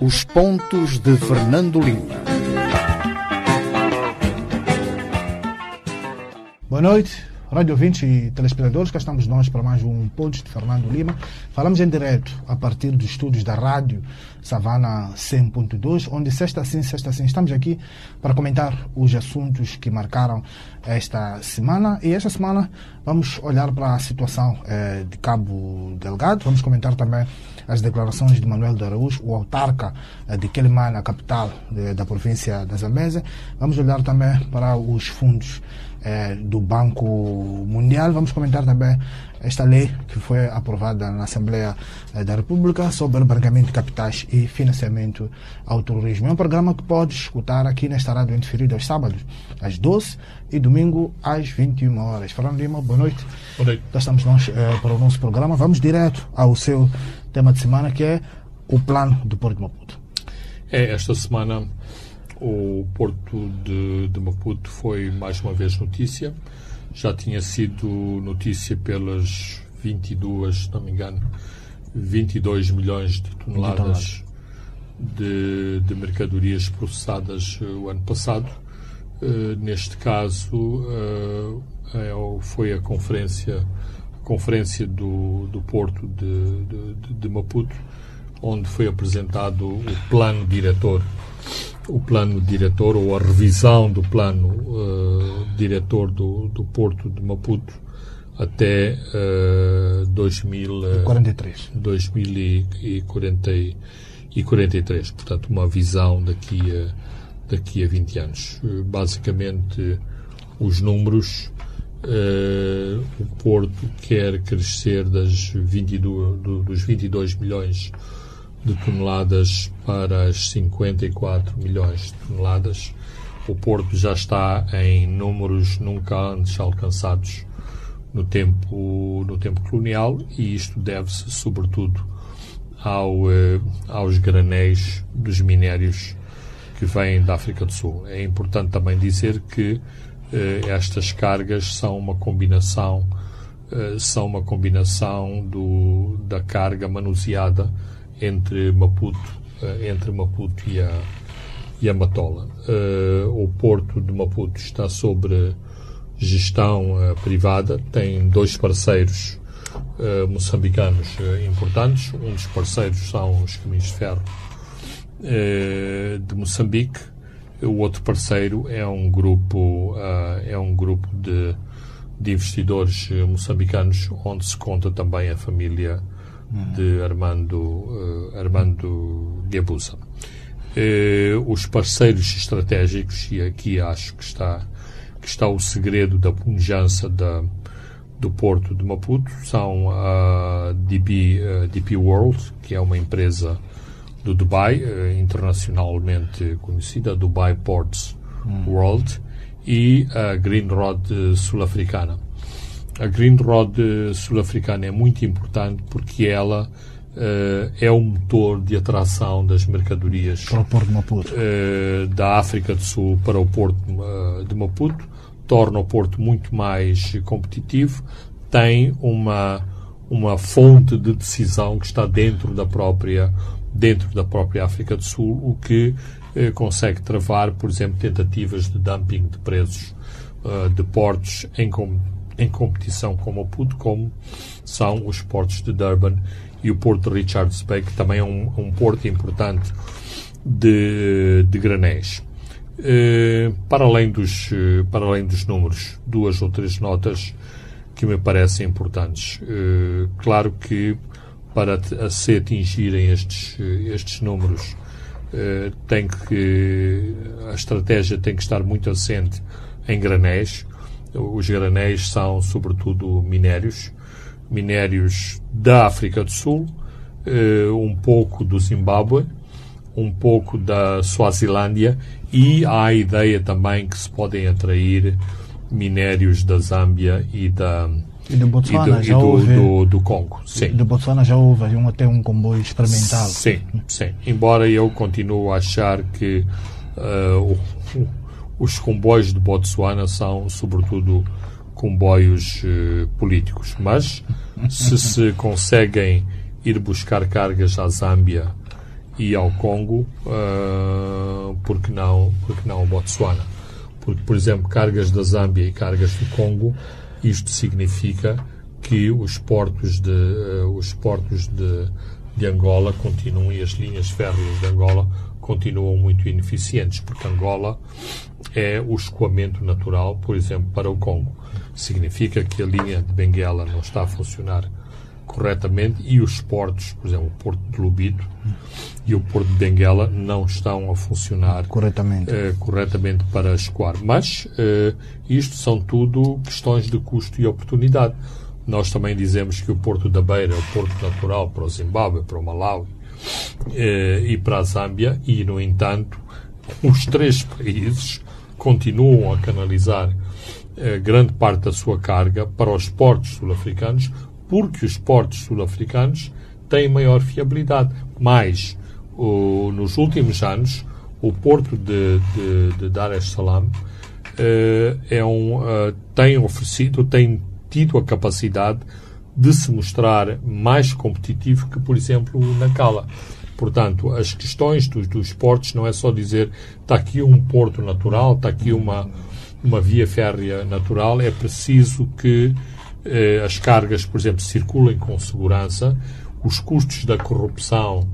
Os pontos de Fernando Lima. Boa noite, rádio ouvintes e telespectadores. Cá estamos nós para mais um Pontos de Fernando Lima. Falamos em direto a partir dos estúdios da rádio Savana 100.2, onde sexta sim, sexta sim, estamos aqui para comentar os assuntos que marcaram esta semana. E esta semana vamos olhar para a situação eh, de Cabo Delgado, vamos comentar também as declarações de Manuel de Araújo, o autarca eh, de Quelimane, a capital de, da província da Zambésia. Vamos olhar também para os fundos eh, do Banco Mundial. Vamos comentar também esta lei que foi aprovada na Assembleia eh, da República sobre branqueamento de capitais e financiamento ao terrorismo. É um programa que pode escutar aqui nesta rádio indiferido aos sábados, às 12 e domingo às 21 horas. Fernando Lima, boa noite. Boa noite. Já estamos nós eh, para o nosso programa. Vamos direto ao seu tema de semana, que é o plano do Porto de Maputo. É, esta semana o Porto de, de, Maputo foi mais uma vez notícia. Já tinha sido notícia pelas 22, se não me engano, 22 milhões de toneladas de, de mercadorias processadas uh, o ano passado. Uh, neste caso, uh, é, foi a conferência, conferência do, do Porto de, de, de Maputo, onde foi apresentado o plano diretor o plano diretor ou a revisão do plano uh, diretor do, do Porto de Maputo até uh, 2043. 2043. Portanto, uma visão daqui a, daqui a 20 anos. Basicamente, os números. Uh, o Porto quer crescer das 22, do, dos 22 milhões de toneladas para as 54 milhões de toneladas. O Porto já está em números nunca antes alcançados no tempo, no tempo colonial e isto deve-se, sobretudo, ao, eh, aos granéis dos minérios que vêm da África do Sul. É importante também dizer que estas cargas são uma combinação eh, são uma combinação do, da carga manuseada entre Maputo, uh, entre Maputo e a, e a Matola. O porto de Maputo está sobre gestão privada, tem dois parceiros moçambicanos importantes. Um dos parceiros são os Caminhos de Ferro de Moçambique. O outro parceiro é um grupo, é um grupo de, de investidores moçambicanos onde se conta também a família de Armando, uh, Armando Guebuza. Uh, os parceiros estratégicos, e aqui acho que está, que está o segredo da pujança da, do Porto de Maputo, são a DP, uh, DP World, que é uma empresa do Dubai, uh, internacionalmente conhecida, Dubai Ports hum. World, e a Green Rod sul-africana a Green Road sul-africana é muito importante porque ela uh, é o motor de atração das mercadorias para o Porto de Maputo. Uh, da África do Sul para o Porto uh, de Maputo, torna o Porto muito mais competitivo, tem uma, uma fonte de decisão que está dentro da própria dentro da própria África do Sul, o que consegue travar, por exemplo, tentativas de dumping de preços de portos em, em competição com Maputo, como são os portos de Durban e o porto de Richards Bay, que também é um, um porto importante de, de granéis. Uh, para, além dos, uh, para além dos números, duas ou três notas que me parecem importantes. Uh, claro que para se atingirem estes, estes números, tem que, a estratégia tem que estar muito assente em granéis. Os granéis são, sobretudo, minérios, minérios da África do Sul, eh, um pouco do Zimbábue, um pouco da Suazilândia e há a ideia também que se podem atrair minérios da Zâmbia e da e do Botswana e do, já do, houve, do, do, Congo. Sim. Do Botswana já houve um, até um comboio experimental. Sim, sim. Embora eu continue a achar que uh, o, os comboios de Botsuana são, sobretudo, comboios uh, políticos. Mas, se se conseguem ir buscar cargas à Zâmbia e ao Congo, uh, porque não, porque não ao Botsuana? Porque, por exemplo, cargas da Zâmbia e cargas do Congo, isto significa que os portos de, uh, os portos de, de Angola continuam e as linhas férreas de Angola continuam muito ineficientes, porque Angola é o escoamento natural, por exemplo, para o Congo. Significa que a linha de Benguela não está a funcionar corretamente e os portos, por exemplo, o Porto de Lubito e o Porto de Benguela não estão a funcionar corretamente, uh, corretamente para escoar. Mas uh, isto são tudo questões de custo e oportunidade. Nós também dizemos que o Porto da Beira é o porto natural para o Zimbábue, para o Malawi uh, e para a Zâmbia e, no entanto, os três países continuam a canalizar grande parte da sua carga para os portos sul-africanos porque os portos sul-africanos têm maior fiabilidade. Mas, o, nos últimos anos, o porto de, de, de Dar es Salaam uh, é um, uh, tem oferecido, tem tido a capacidade de se mostrar mais competitivo que, por exemplo, o Nacala. Portanto, as questões dos, dos portos não é só dizer está aqui um porto natural, está aqui uma, uma via férrea natural, é preciso que as cargas, por exemplo, circulem com segurança, os custos da corrupção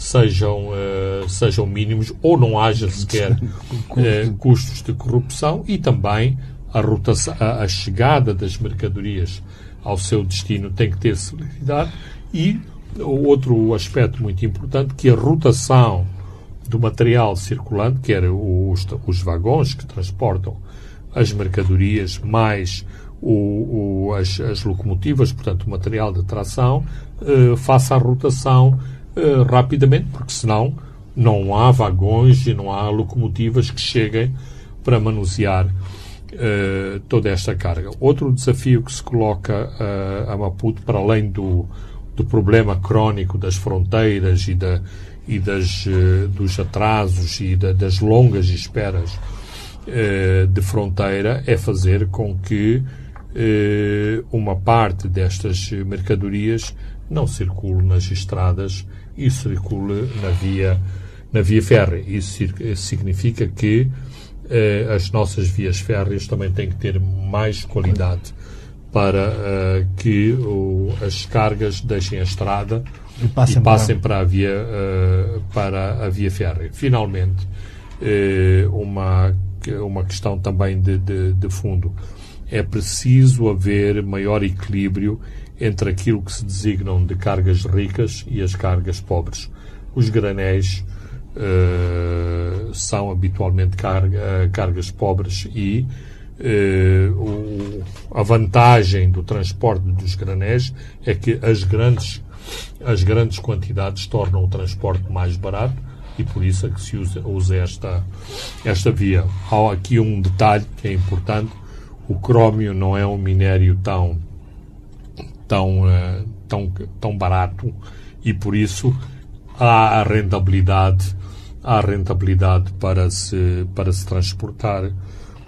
sejam, uh, sejam mínimos ou não haja sequer uh, custos de corrupção e também a, rotação, a, a, chegada das mercadorias ao seu destino tem que ter celeridade. E outro aspecto muito importante que a rotação do material circulante, quer os, os vagões que transportam as mercadorias mais o, o, as, as, locomotivas, portanto, o material de tração, eh, faça a rotação eh, rapidamente, porque senão não há vagões e não há locomotivas que cheguem para manusear eh, toda esta carga. Outro desafio que se coloca a Maputo, para além do, do problema crónico das fronteiras e, da, e das, dos atrasos e da, das longas esperas de fronteira, é fazer com que eh, uma parte destas mercadorias não circule nas estradas e circule na via, na via férrea. Isso significa que eh, as nossas vias férreas também têm que ter mais qualidade para uh, que o, as cargas deixem a estrada e passem, e passem para... para, a via, uh, para a via férrea. Finalmente, uh, uma, uma questão também de, de, de fundo é preciso haver maior equilíbrio entre aquilo que se designam de cargas ricas e as cargas pobres. Os granéis uh, são habitualmente carga, cargas pobres e uh, o, a vantagem do transporte dos granéis é que as grandes, as grandes quantidades tornam o transporte mais barato e por isso é que se usa, usa esta, esta via. Há aqui um detalhe que é importante o crómio não é um minério tão, tão, uh, tão, tão barato e por isso há a rentabilidade, há rentabilidade para se, para se transportar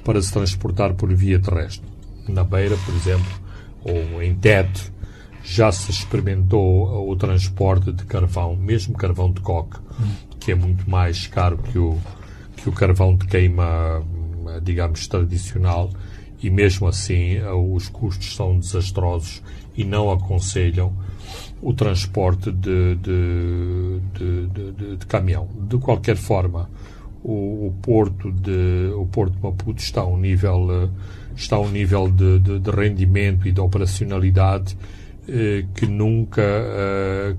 para se transportar por via terrestre. Na Beira, por exemplo, ou em Tete, já se experimentou o transporte de carvão, mesmo carvão de coque, que é muito mais caro que o, que o carvão de queima, digamos, tradicional, e mesmo assim eh, os custos são desastrosos e não aconselham o transporte de, de, de, de caminhão. De qualquer forma, o, o, porto de o porto de Maputo está a um nível eh, está a um nível de, de rendimento e de operacionalidade eh, que nunca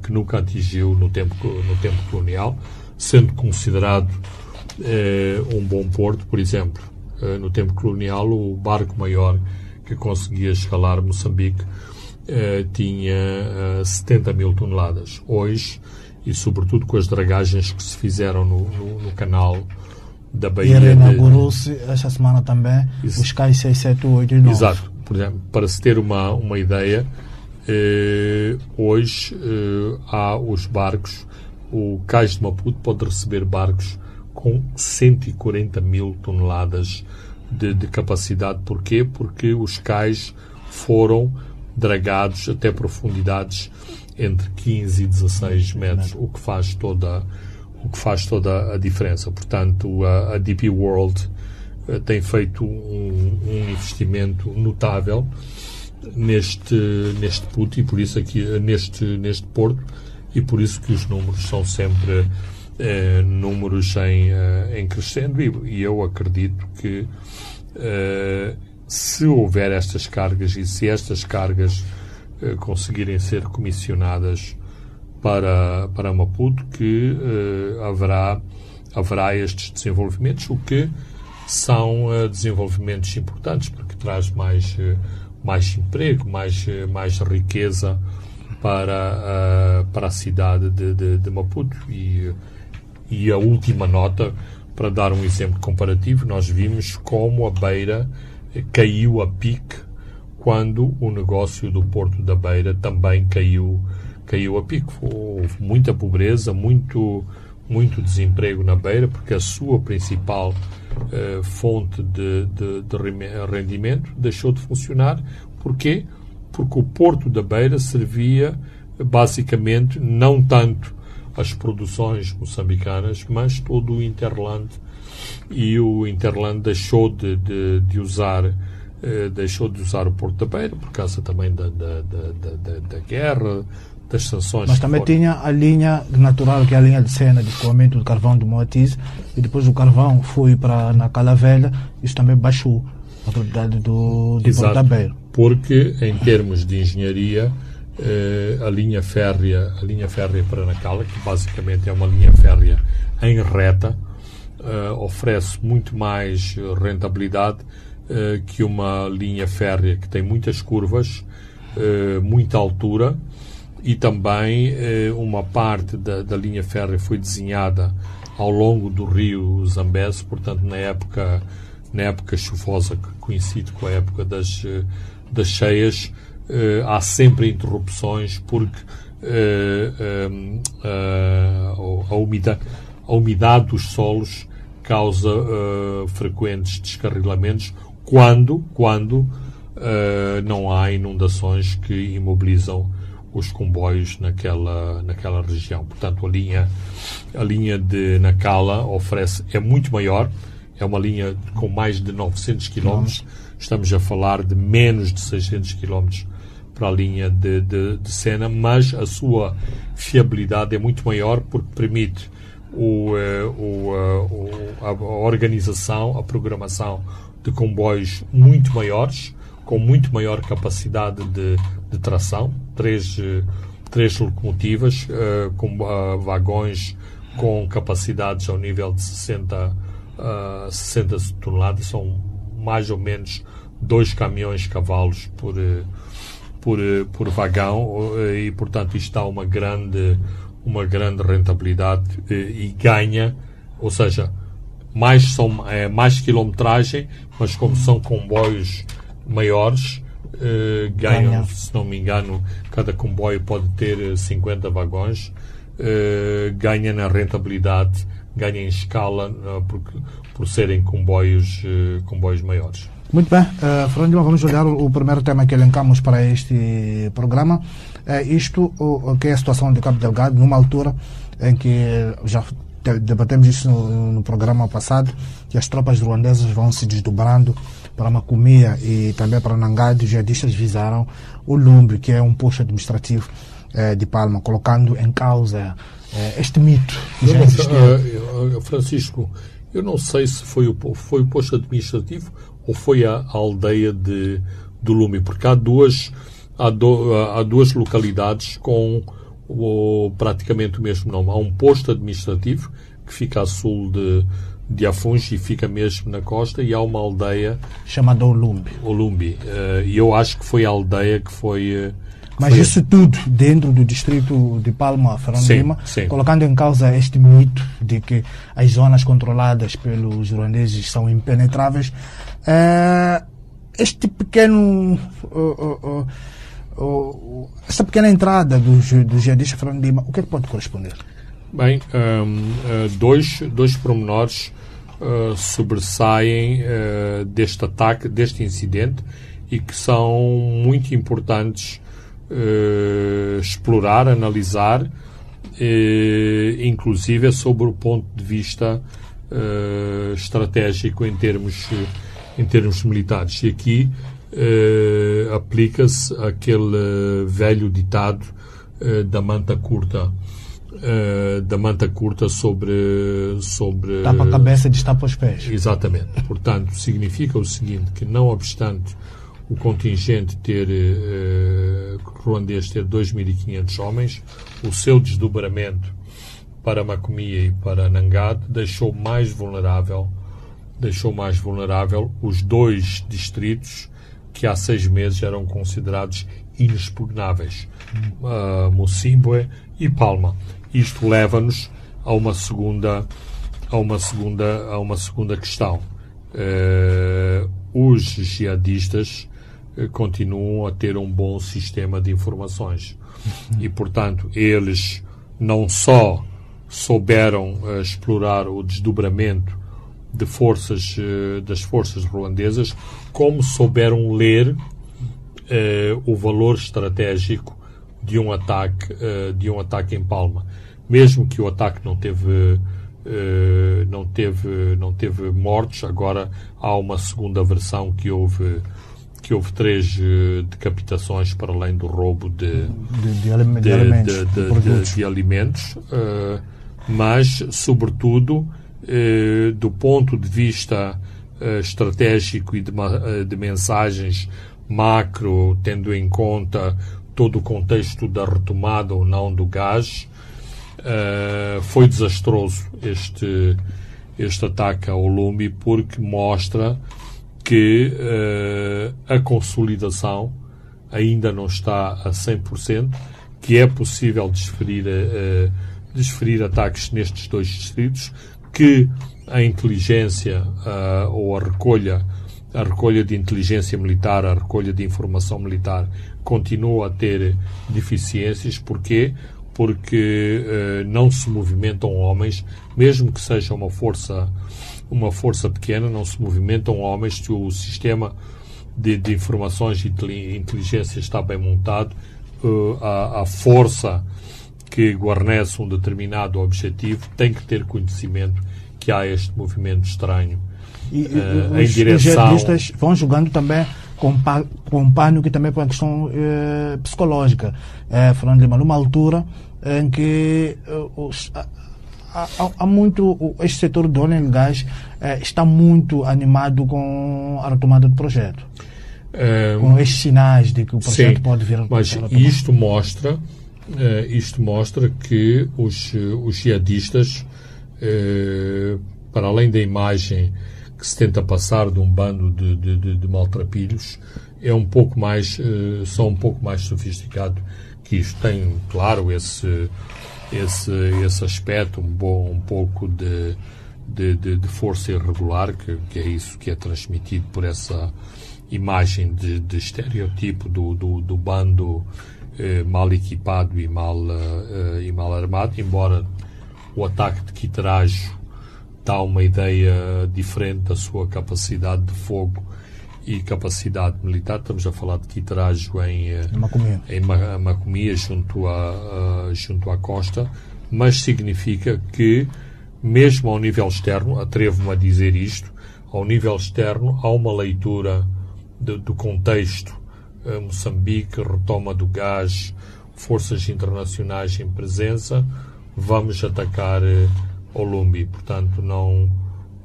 que nunca atingiu no tempo no tempo colonial, sendo considerado um bom porto, por exemplo no tempo colonial, o barco maior que conseguia escalar Moçambique eh, tinha 70 eh, mil toneladas. Hoje, e sobretudo com as dragagens que se fizeram no, no, no canal da Baía. E reinaugurou-se esta semana também Isso. os cais 678 e 9. Exato. Por exemplo, para se ter uma, uma ideia, eh, hoje eh, há os barcos, o Cais de Maputo pode receber barcos com 140 mil toneladas de, de capacidade. Porquê? Porque os cais foram dragados até profundidades entre 15 e 16 metros, o que faz toda o que faz toda a diferença. Portanto, a, a DP World uh, tem feito um, um, investimento notável neste neste puto e por isso aqui neste neste porto e por isso que os números são sempre eh, números em, eh, em crescendo e, e, eu acredito que eh, se houver estas cargas e se estas cargas eh, conseguirem ser comissionadas para, para Maputo, que eh, haverá, haverá estes desenvolvimentos, o que são eh, desenvolvimentos importantes, porque traz mais, mais emprego, mais, mais riqueza para, para a cidade de, de, de Maputo. E, e a última nota, para dar um exemplo comparativo, nós vimos como a Beira caiu a pique quando o negócio do Porto da Beira também caiu, caiu a pique. Houve muita pobreza, muito, muito desemprego na Beira, porque a sua principal eh, fonte de, de, de rendimento deixou de funcionar. Porquê? Porque o Porto da Beira servia basicamente não tanto as produções moçambicanas, mas todo o Interland. E o Interland deixou de, de, de usar eh, deixou de usar o Porto da Beira por causa também da, da, da, da guerra, das sanções. Mas também foram... tinha a linha natural, que é a linha de cena de escoamento do carvão do Moatiz, e depois o carvão foi para na Cala Velha, isso também baixou a produtividade do, do Porto da Beira. Porque, em termos de engenharia, a linha férrea, a linha férrea para Nacala, que basicamente é uma linha férrea em reta, eh, oferece muito mais rentabilidade eh, que uma linha férrea que tem muitas curvas, muita altura e também uma parte da, da linha férrea foi desenhada ao longo do rio Zambeze, portanto na época na época chuvosa que coincide com a época das, das cheias, há sempre interrupções porque uh, a, umidade, a umidade dos solos causa frequentes descarrilamentos quando, quando não há inundações que imobilizam os comboios naquela, naquela região. Portanto, a linha, a linha de Nacala oferece, é muito maior, é uma linha com mais de 900 km, estamos a falar de menos de 600 km para a linha de, de, de cena, mas a sua fiabilidade é muito maior porque permite o, eh, eh, o, a organização, a programação de comboios muito maiores, com muito maior capacidade de, de tração, três, três locomotivas com vagões com capacidades ao nível de 60, uh, 60 toneladas, são mais ou menos dois caminhões cavalos por, por, por vagão eh, e, portanto, isto dá uma grande, uma grande rentabilidade eh, e ganha, ou seja, mais, são, é, mais quilometragem, mas como são comboios maiores, eh, ganham, ganha. se não me engano, cada comboio pode ter 50 vagões, ganha na rentabilidade, ganha em escala por, por serem comboios, comboios maiores. Muito bem, uh, Fernando vamos olhar o, o, primeiro tema que elencamos para este programa. É isto, o, que é a situação de Cabo Delgado, numa altura em que já debatemos isso no, no, programa passado, que as tropas ruandesas vão se desdobrando para Macomia e também para Nangade. Os jihadistas visaram o Lumbre, que é um posto administrativo eh, de Palma, colocando em causa eh, este mito que já existia. Francisco, eu não sei se foi o, foi o posto administrativo ou foi a, a aldeia de, de Lume? Porque há duas, há, do, há duas localidades com o, praticamente o mesmo nome. Há um posto administrativo que fica a sul de, de Afungi e fica mesmo na costa e há uma aldeia chamada Olumbi. Olumbi. Uh, e eu acho que foi a aldeia que foi uh, mas isso tudo dentro do distrito de Palma, Fernando sim, Lima, sim. colocando em causa este mito de que as zonas controladas pelos ruandeses são impenetráveis. Uh, este pequeno. Uh, uh, esta pequena entrada do, do jihadista Fernando Lima, o que é que pode corresponder? Bem, um, dois, dois pormenores sobressaem deste ataque, deste incidente, e que são muito importantes explorar, analisar, inclusive sobre o ponto de vista estratégico em termos, em termos militares. E aqui aplica-se aquele velho ditado da manta curta. da manta curta sobre sobre tapa a cabeça e destapa os pés exatamente portanto significa o seguinte que não obstante o contingente ter uh, ruandês ter 2.500 homens, o seu desdobramento para Macomia e para Nangad deixou mais vulnerável deixou mais vulnerável os dois distritos que há seis meses eram considerados inexpugnáveis, uh, Mocimboe e Palma. Isto leva-nos a uma segunda a uma segunda a uma segunda questão. Uh, os jihadistas eh, continuam a ter um bom sistema de informações. E, portanto, eles não só souberam uh, explorar o desdobramento de forças, uh, das forças ruandesas, como souberam ler uh, o valor estratégico de um ataque, de um ataque em Palma. Mesmo que o ataque não teve não teve não teve mortes, agora há uma segunda versão que houve que houve três decapitações para além do roubo de, de, de, de alimentos, de, alimentos mas, sobretudo, do ponto de vista estratégico e de, mensagens macro, tendo em conta todo o contexto da retomada ou não do gás, foi desastroso este, este ataque ao Lumbi porque mostra que uh, a consolidação ainda não está a 100%, que é possível desferir, uh, desferir ataques nestes dois distritos, que a inteligência uh, ou a recolha, a recolha de inteligência militar, a recolha de informação militar continua a ter deficiências. Porquê? Porque não se movimentam homens, mesmo que seja uma força uma força pequena, não se movimentam homens, se o sistema de, de informações e inteligência está bem montado, uh, a, a, força que guarnece um determinado objetivo tem que ter conhecimento que há este movimento estranho. E, uh, em os, direção... Os vão jogando também com, com pano que também é uma questão uh, psicológica. É, falando de numa altura em que os, há, há, muito, este setor do óleo e gás eh, está muito animado com a retomada do projeto. É, com estes sinais de que o projeto sim, pode vir a Mas isto mostra, eh, isto mostra que os, os jihadistas, eh, para além da imagem que se tenta passar de um bando de, de, de, de maltrapilhos, é um pouco mais, são um pouco mais sofisticado que isto. Tem, claro, esse esse, esse aspecto um, bom, um pouco de, de, de, de força irregular, que, que, é isso que é transmitido por essa imagem de, de estereotipo do, do, do bando eh, mal equipado e mal, eh, e mal armado, embora o ataque de Quiterajo dá uma ideia diferente da sua capacidade de fogo e capacidade militar. Estamos a falar de Quiterajo em, eh, Macomia, em Macomia junto, a, a, junto à costa, mas significa que, mesmo ao nível externo, atrevo-me a dizer isto, ao nível externo há uma leitura de, do contexto. Eh, Moçambique, retoma do gás, forças internacionais em presença, vamos atacar uh, Olumbi. Portanto, não,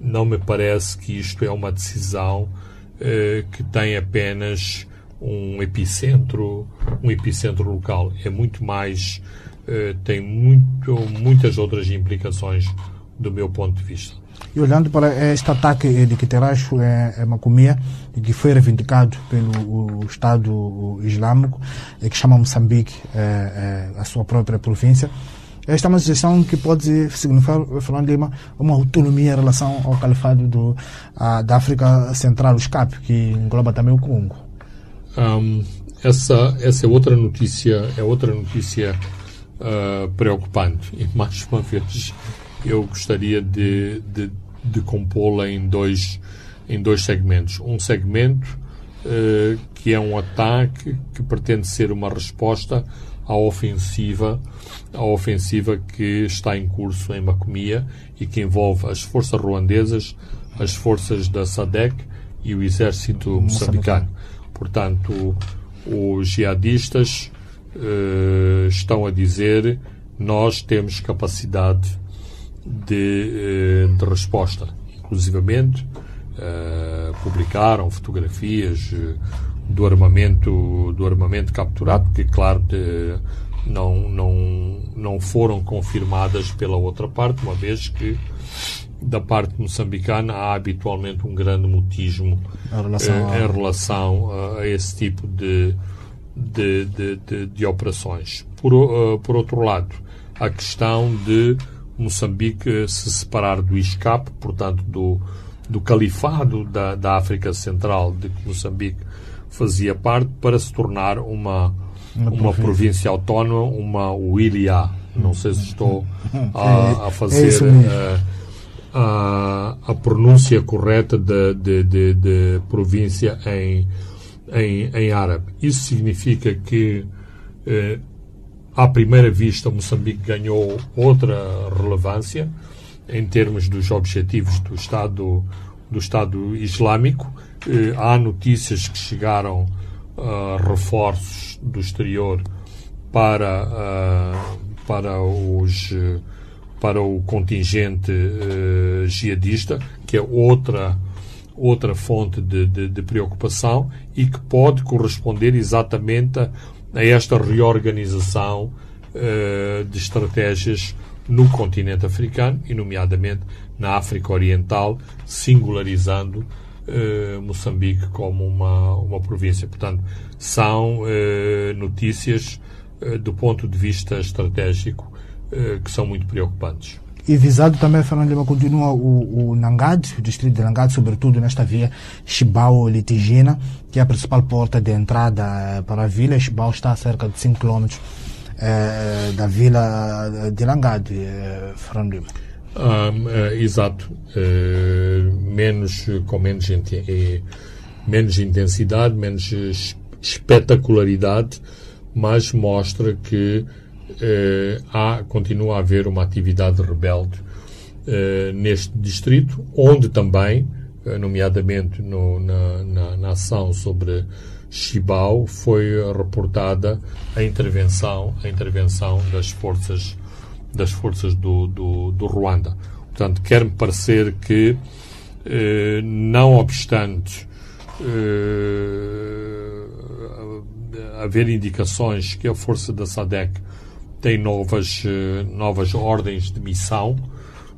não me parece que isto é uma decisão eh, que tem apenas um epicentro, um epicentro local. É muito mais, eh, tem muito, muitas outras implicações do meu ponto de vista. E olhando para este ataque de Quiteracho em Macomia, que foi reivindicado pelo Estado Islâmico, que chama Moçambique eh, a sua própria província, esta é uma sugestão que pode significar, falando Lima, uma autonomia em relação ao califado do, a, da África Central, o SCAP, que engloba também o Congo. Um, essa, essa é outra notícia, é outra notícia uh, preocupante. E mais uma vez eu gostaria de, de, de compô-la em dois, em dois segmentos. Um segmento uh, que é um ataque que pretende ser uma resposta à ofensiva, à ofensiva que está em curso em Macomia e que envolve as forças ruandesas, as forças da SADEC e o exército moçambicano. Portanto, os jihadistas uh, estão a dizer nós temos capacidade de, uh, de resposta. Inclusivamente, uh, publicaram fotografias do armamento do armamento capturado, que claro de, não, não, não foram confirmadas pela outra parte, uma vez que da parte moçambicana há habitualmente um grande mutismo em relação, eh, a... em relação a, a, esse tipo de, de, de, de, de operações. Por, uh, por outro lado, a questão de Moçambique se separar do ISCAP, portanto, do, do califado da, da África Central, de que Moçambique fazia parte, para se tornar uma, uma, uma província autónoma, uma Wilia. Não sei se estou a, a fazer. É a, a pronúncia correta de, de, de, de província em, em, em, árabe. Isso significa que, eh, à primeira vista, Moçambique ganhou outra relevância em termos dos objetivos do Estado, do Estado Islâmico. Eh, há notícias que chegaram uh, reforços do exterior para, uh, para os. Para o contingente uh, jihadista, que é outra, outra fonte de, de, de, preocupação e que pode corresponder exatamente a, a esta reorganização uh, de estratégias no continente africano e, nomeadamente, na África Oriental, singularizando uh, Moçambique como uma, uma província. Portanto, são notícias do ponto de vista estratégico que são muito preocupantes. E visado também, Fernando Lima, continua o, o Nangad, o distrito de Nangad, sobretudo nesta via Chibao-Litigina, que é a principal porta de entrada eh, para a vila. Chibao está a cerca de 5 km eh, da vila de Nangad, eh, Fernando Lima. Um, eh, exato. Menos, com menos, menos intensidade, menos espetacularidade, mas mostra que eh, há, continua a haver uma atividade rebelde eh, neste distrito, onde também, eh, nomeadamente no, na, na, na, ação sobre Chibao, foi reportada a intervenção, a intervenção das forças, das forças do, do, do Ruanda. Portanto, quer-me parecer que, eh, não obstante eh, haver indicações que a força da SADEC tem novas, eh, novas ordens de missão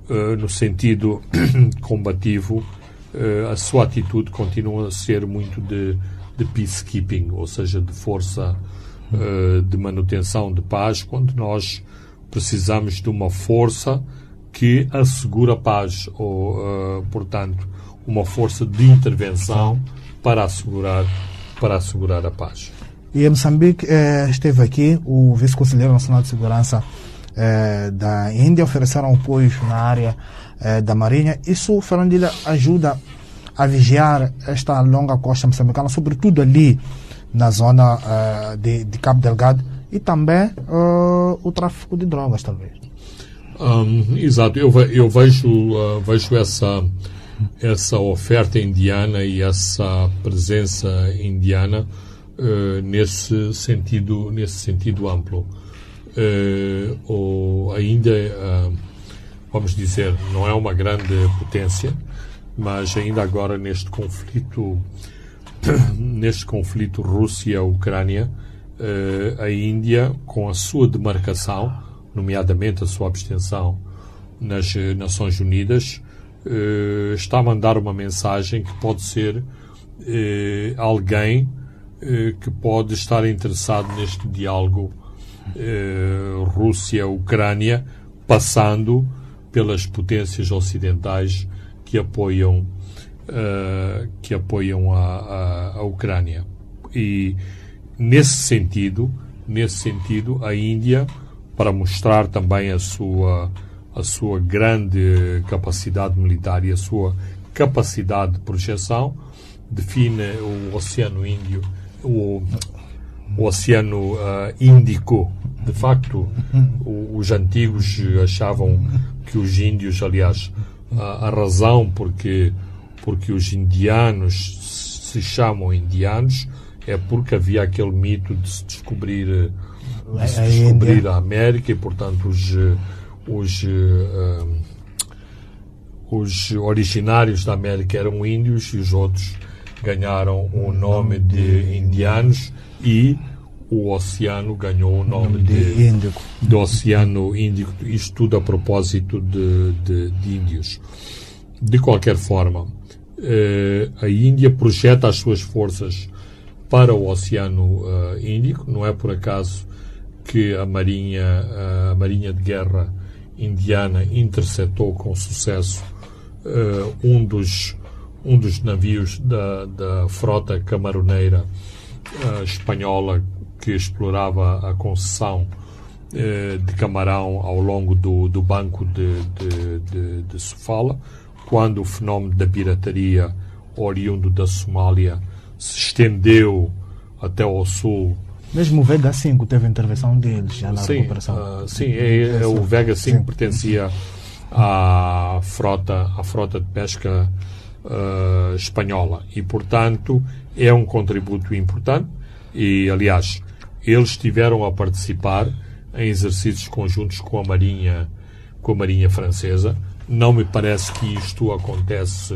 eh, no sentido combativo. Eh, a sua atitude continua a ser muito de, de peacekeeping, ou seja, de força de manutenção de paz, quando nós precisamos de uma força que assegura a paz, ou, portanto, uma força de intervenção para assegurar, para assegurar a paz. E em Moçambique eh, esteve aqui o vice-conselheiro nacional de segurança eh, da Índia, ofereceram apoio na área eh, da Marinha. Isso, Fernandilha, ajuda a vigiar esta longa costa moçambicana, sobretudo ali na zona eh, de, de, Cabo Delgado e também eh, o tráfico de drogas, talvez. Um, exato, eu, eu vejo, uh, vejo essa, essa oferta indiana e essa presença indiana uh, nesse sentido nesse sentido amplo. Uh, ou ainda uh, vamos dizer não é uma grande potência mas ainda agora neste conflito neste conflito Rússia-Ucrânia a Índia com a sua demarcação nomeadamente a sua abstenção nas Nações Unidas está a mandar uma mensagem que pode ser alguém eh, que pode estar interessado neste diálogo eh, Rússia-Ucrânia, passando pelas potências ocidentais que apoiam uh, que apoiam a, a, a, Ucrânia. E nesse sentido nesse sentido a Índia para mostrar também a sua a sua grande capacidade militar e a sua capacidade de projeção define o Oceano Índio, o, o Oceano uh, Índico. De facto, o, os antigos achavam que os índios, aliás, a, a razão porque, porque os indianos se chamam indianos é porque havia aquele mito de se descobrir, de se descobrir a América e, portanto, os, os, uh, os originários da América eram índios e os outros ganharam o nome de indianos e o oceano ganhou o nome de, de Índico. do Oceano Índico. Isto tudo a propósito de, de, de índios. De qualquer forma, eh, a Índia projeta as suas forças para o Oceano uh, Índico. Não é por acaso que a Marinha, uh, a Marinha de Guerra indiana interceptou com sucesso um, dos, um dos navios da, da frota camaroneira espanhola que explorava a concessão de camarão ao longo do, do banco de, de, de, de Sofala, quando o fenómeno da pirataria oriundo da Somália se estendeu até ao sul. Mesmo o Vega 5 teve intervenção deles já na sim, recuperação. Uh, sim, é, é, o Vega 5 sim. pertencia à frota, à frota de pesca uh, espanhola e, portanto, é um contributo importante e, aliás, eles estiveram a participar em exercícios conjuntos com a Marinha, com a Marinha Francesa. Não me parece que isto acontece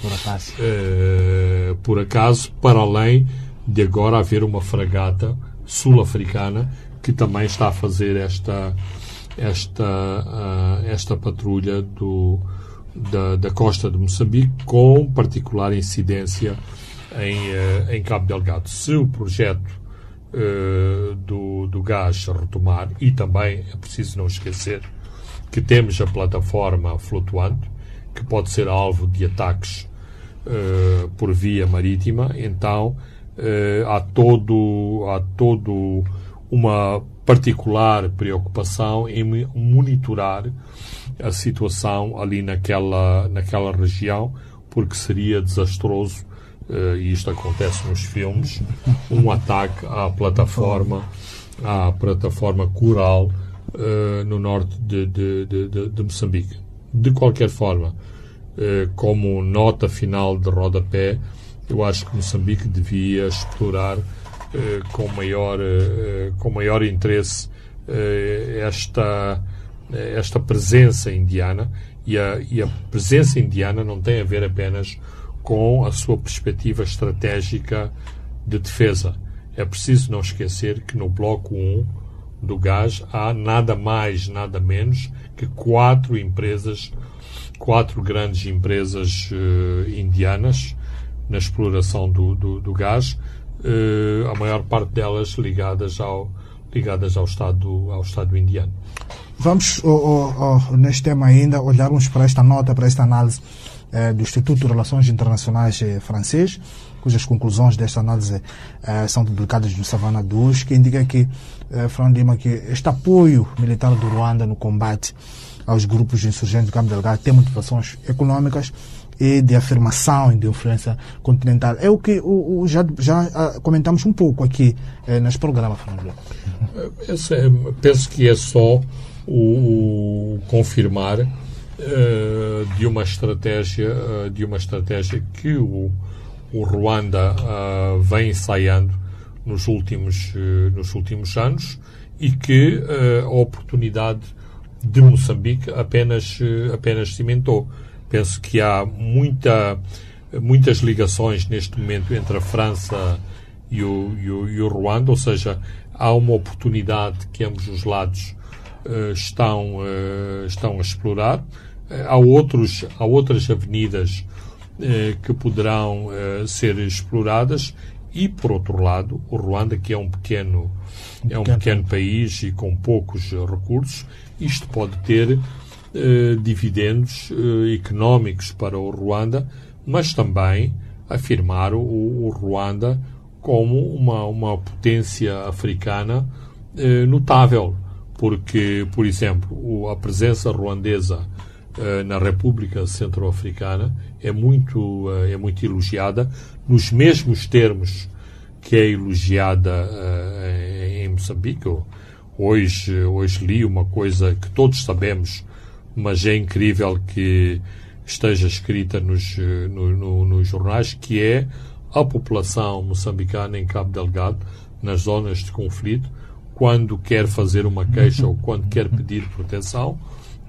por acaso. Uh, por acaso, para além de agora haver uma fragata sul-africana que também está a fazer esta esta uh, esta patrulha do da, da costa de Moçambique com particular incidência em, uh, em Cabo Delgado. Se o projeto do, do gás retomar, e também é preciso não esquecer que temos a plataforma flutuante, que pode ser alvo de ataques uh, por via marítima, então uh, há todo há todo uma particular preocupação em monitorar a situação ali naquela naquela região, porque seria desastroso uh, e isto acontece nos filmes um ataque à plataforma à plataforma coral no norte de, de, de, de Moçambique. De qualquer forma, eh, como nota final de rodapé, eu acho que Moçambique devia explorar eh, com, maior, eh, com maior interesse esta, esta presença indiana e a, e a presença indiana não tem a ver apenas com a sua perspectiva estratégica de defesa. É preciso não esquecer que no bloco 1 do gás há nada mais, nada menos que quatro empresas quatro grandes empresas uh, indianas na exploração do, do, do gás, uh, a maior parte delas ligadas ao, ligadas ao Estado, ao Estado indiano. Vamos, oh, oh, oh, neste tema ainda, olharmos para esta nota, para esta análise eh, do Instituto de Relações Internacionais eh, francês, cujas conclusões desta análise eh, são publicadas no Savana 2, que indica que, eh, Fernando Lima, que este apoio militar do Ruanda no combate aos grupos insurgentes do Cabo Delgado tem motivações econômicas e de afirmação e de influência continental. É o que o, o já, já uh, comentamos um pouco aqui eh, neste programa, Fernando. É, penso que é só o, o confirmar uh, de uma estratégia uh, de uma estratégia que o, o Ruanda uh, vem ensaiando nos últimos nos últimos anos e que a oportunidade de Moçambique apenas, apenas cimentou. Penso que há muita, muitas ligações neste momento entre a França e o, e o, e o Ruanda, ou seja, há uma oportunidade que ambos os lados estão, uh, estão a explorar. Uh, há, outros, há outras avenidas que poderão ser exploradas. E, por outro lado, o Ruanda, que é um pequeno, é um pequeno país e com poucos recursos, isto pode ter eh, dividendos eh, económicos para o Ruanda, mas também afirmar o, o Ruanda como uma, uma potência africana eh, notável, porque, por exemplo, a presença ruandesa uh, na República Centro-Africana é muito, uh, é muito elogiada, nos mesmos termos que é elogiada em Moçambique. Hoje, hoje li uma coisa que todos sabemos, mas é incrível que esteja escrita nos, no, no, nos jornais, que é a população moçambicana em Cabo Delgado, nas zonas de conflito, quando quer fazer uma queixa ou quando quer pedir proteção,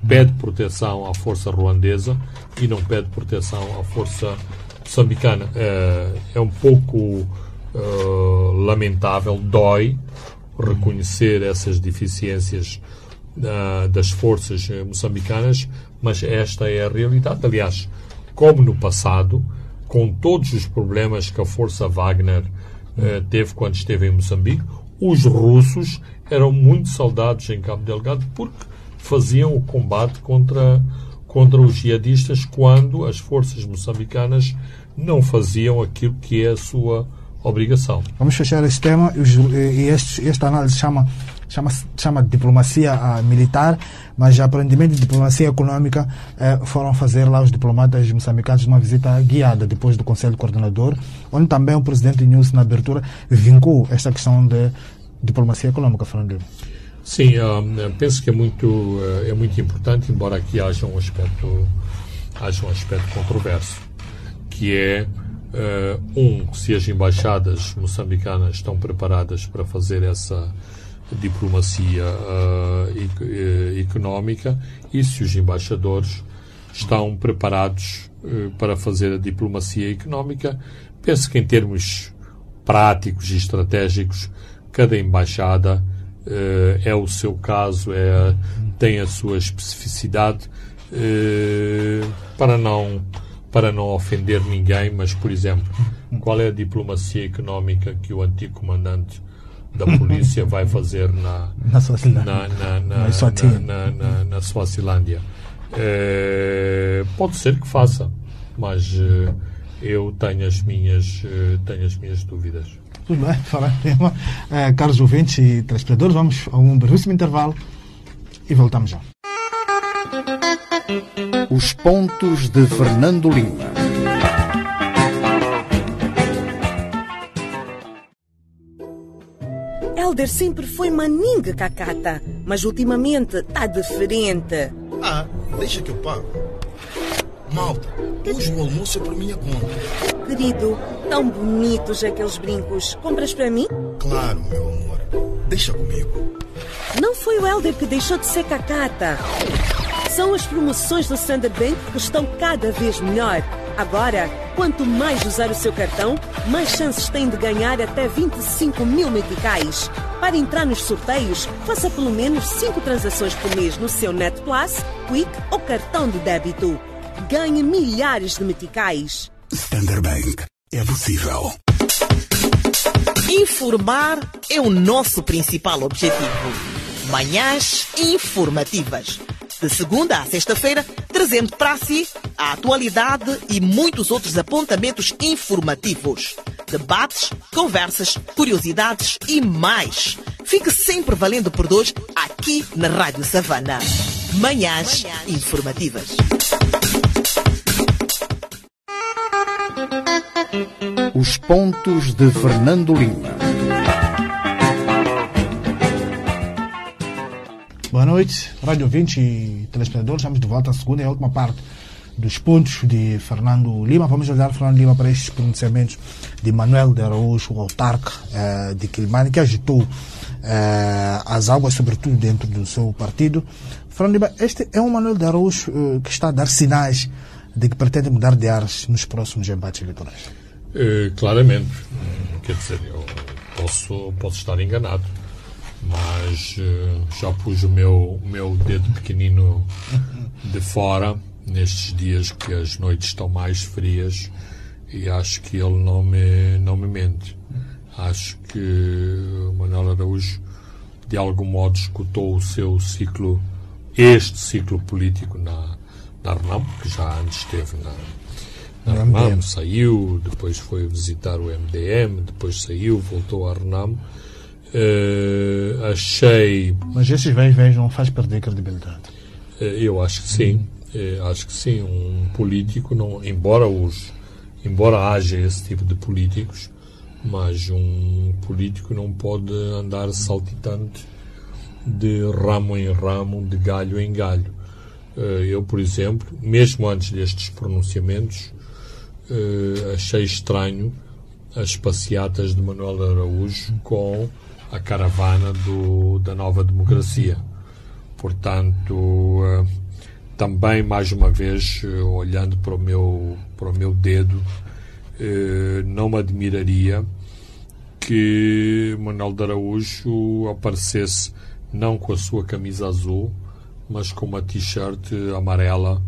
pede proteção à força ruandesa e não pede proteção à força moçambicana. É, é um pouco uh, lamentável, dói reconhecer essas deficiências uh, das forças moçambicanas, mas esta é a realidade. Aliás, como no passado, com todos os problemas que a força Wagner uh, teve quando esteve em Moçambique, os russos eram muito saudados em Cabo Delgado porque faziam o combate contra, contra os jihadistas quando as forças moçambicanas não faziam aquilo que é a sua obrigação. Vamos fechar este tema e este, esta análise chama chama, chama de diplomacia uh, militar, mas aparentemente diplomacia econômica uh, foram fazer lá os diplomatas moçambicanos uma visita guiada depois do Conselho Coordenador, onde também o presidente News, na abertura, vincou esta questão de diplomacia econômica, Fernando Sim, um, penso que é muito, uh, é muito importante, embora aqui haja um aspecto, haja um aspecto controverso, que é Uh, um, se as embaixadas moçambicanas estão preparadas para fazer essa diplomacia uh, económica e se os embaixadores estão preparados para fazer a diplomacia económica. Penso que, em termos práticos e estratégicos, cada embaixada uh, é o seu caso, é, tem a sua especificidade para não para não ofender ninguém, mas, por exemplo, qual é a diplomacia económica que o antigo comandante da polícia vai fazer na, na Suazilândia. Na, na, na, na, na Suazilândia. É, pode ser que faça, mas eu tenho as minhas, tenho as minhas dúvidas. Tudo bem, fala tema. É, caros ouvintes e telespectadores, vamos a um brevíssimo intervalo e voltamos já. Os pontos de Fernando Lima. Helder sempre foi maninga cacata, mas ultimamente tá diferente. Ah, deixa que eu pago. Malta, hoje o almoço é por minha conta. Querido, tão bonitos aqueles brincos. Compras para mim? Claro, meu amor. Deixa comigo. Não foi o Helder que deixou de ser cacata. São as promoções do Standard Bank que estão cada vez melhor. Agora, quanto mais usar o seu cartão, mais chances tem de ganhar até 25 mil meticais. Para entrar nos sorteios, faça pelo menos 5 transações por mês no seu Net Plus, Quick ou cartão de débito. Ganhe milhares de meticais. Standard Bank. É possível. Informar é o nosso principal objetivo. Manhãs informativas de segunda a sexta-feira, trazendo para si a atualidade e muitos outros apontamentos informativos. Debates, conversas, curiosidades e mais. Fique sempre valendo por dois aqui na Rádio Savana. Manhãs informativas. Os pontos de Fernando Lima. Boa noite, Rádio 20 e telespectadores. Estamos de volta à segunda e última parte dos pontos de Fernando Lima. Vamos olhar Fernando Lima para estes pronunciamentos de Manuel de Araújo, o autarca eh, de Quilimane, que agitou eh, as águas, sobretudo dentro do seu partido. Fernando Lima, este é um Manuel de Araújo eh, que está a dar sinais de que pretende mudar de ares nos próximos embates eleitorais. Claramente. Quer dizer, eu posso, posso estar enganado mas uh, já pus o meu, o meu dedo pequenino de fora nestes dias que as noites estão mais frias e acho que ele não me, não me mente. Acho que o Manuel Araújo, de algum modo, escutou o seu ciclo, este ciclo político na, na que já antes esteve na, na Renam, saiu, depois foi visitar o MDM, depois saiu, voltou à Renam Uh, achei. Mas esses vens vens não faz perder credibilidade. Uh, eu acho que sim. Eh, acho que sim, um político, não, embora, os, embora haja esse tipo de políticos, mas um político não pode andar saltitante de ramo em ramo, de galho em galho. Eh, eu, por exemplo, mesmo antes destes pronunciamentos, eh, achei estranho as passeatas de Manuel Araújo com a caravana do, da nova democracia. Portanto, eh, também, mais uma vez, olhando para o meu, para o meu dedo, não me admiraria que Manuel de Araújo aparecesse não com a sua camisa azul, mas com uma t-shirt amarela,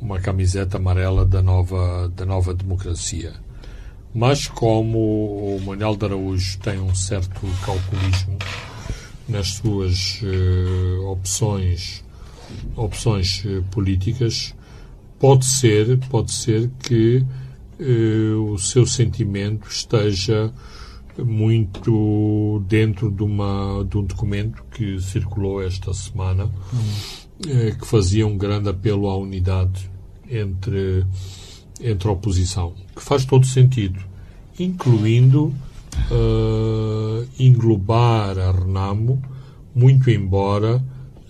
uma camiseta amarela da nova, da nova democracia. Mas como o Manuel de Araújo tem um certo calculismo nas suas uh, opções, opções uh, políticas, pode ser, pode ser que uh, o seu sentimento esteja muito dentro de, uma, de um documento que circulou esta semana, uhum. que fazia um grande apelo à unidade entre, entre a oposição, que faz todo sentido, incluindo uh, englobar a Renamo, muito embora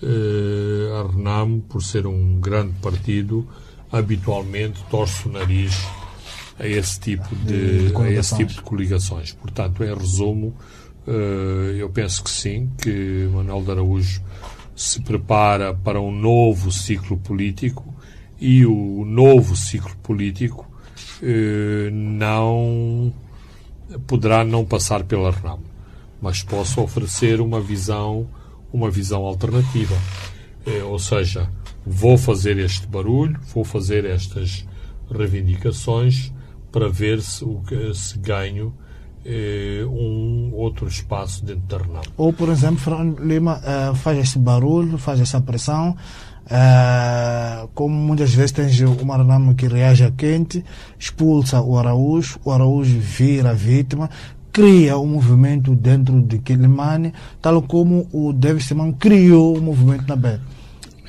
uh, a Renamo, por ser um grande partido, habitualmente torce o nariz a esse tipo de, de a esse tipo de coligações. Portanto, em resumo, uh, eu penso que sim, que Manuel de Araújo se prepara para um novo ciclo político e o novo ciclo político uh, não poderá não passar pela RNAM, mas posso oferecer uma visão uma visão alternativa, uh, ou seja, vou fazer este barulho, vou fazer estas reivindicações para ver se, se ganho eh, um outro espaço dentro da Renal. Ou, por exemplo, Fernando Lima eh, faz esse barulho, faz essa pressão, eh, como muitas vezes tem o Maranama que reage a quente, expulsa o Araújo, o Araújo vira vítima, cria um movimento dentro de Quilimane, tal como o David Simão criou o um movimento na Beira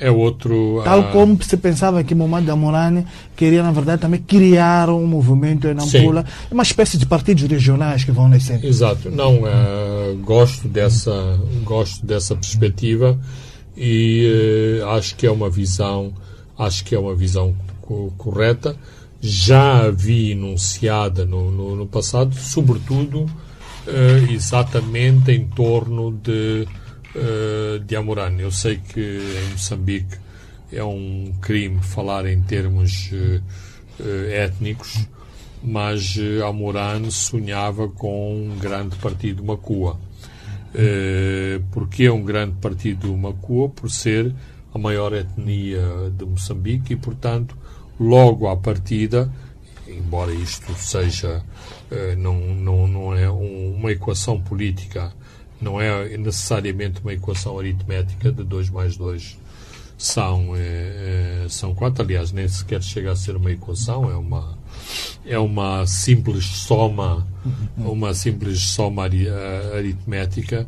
é outro. Tal uh... como se pensava que Mohamed Amorani queria, na verdade, também criar um movimento em Nampula, uma espécie de partidos regionais que vão nascer. Exato. Não, uh, gosto, dessa, gosto dessa perspectiva e uh, acho que é uma visão, acho que é uma visão co correta. Já havia enunciada no, no, no passado, sobretudo exatamente em torno de uh, de Amorano. Eu sei que em Moçambique é um crime falar em termos uh, uh, étnicos, mas uh, Amorano sonhava com um grande partido Macua. Uh, porque é um grande partido Macua? Por ser a maior etnia de Moçambique e, portanto, logo à partida, embora isto seja, não, não, não é um, uma equação política não é necessariamente uma equação aritmética de 2 mais 2 são, é, são 4. Aliás, nem sequer chega a ser uma equação, é uma, é uma simples soma, uma simples soma aritmética,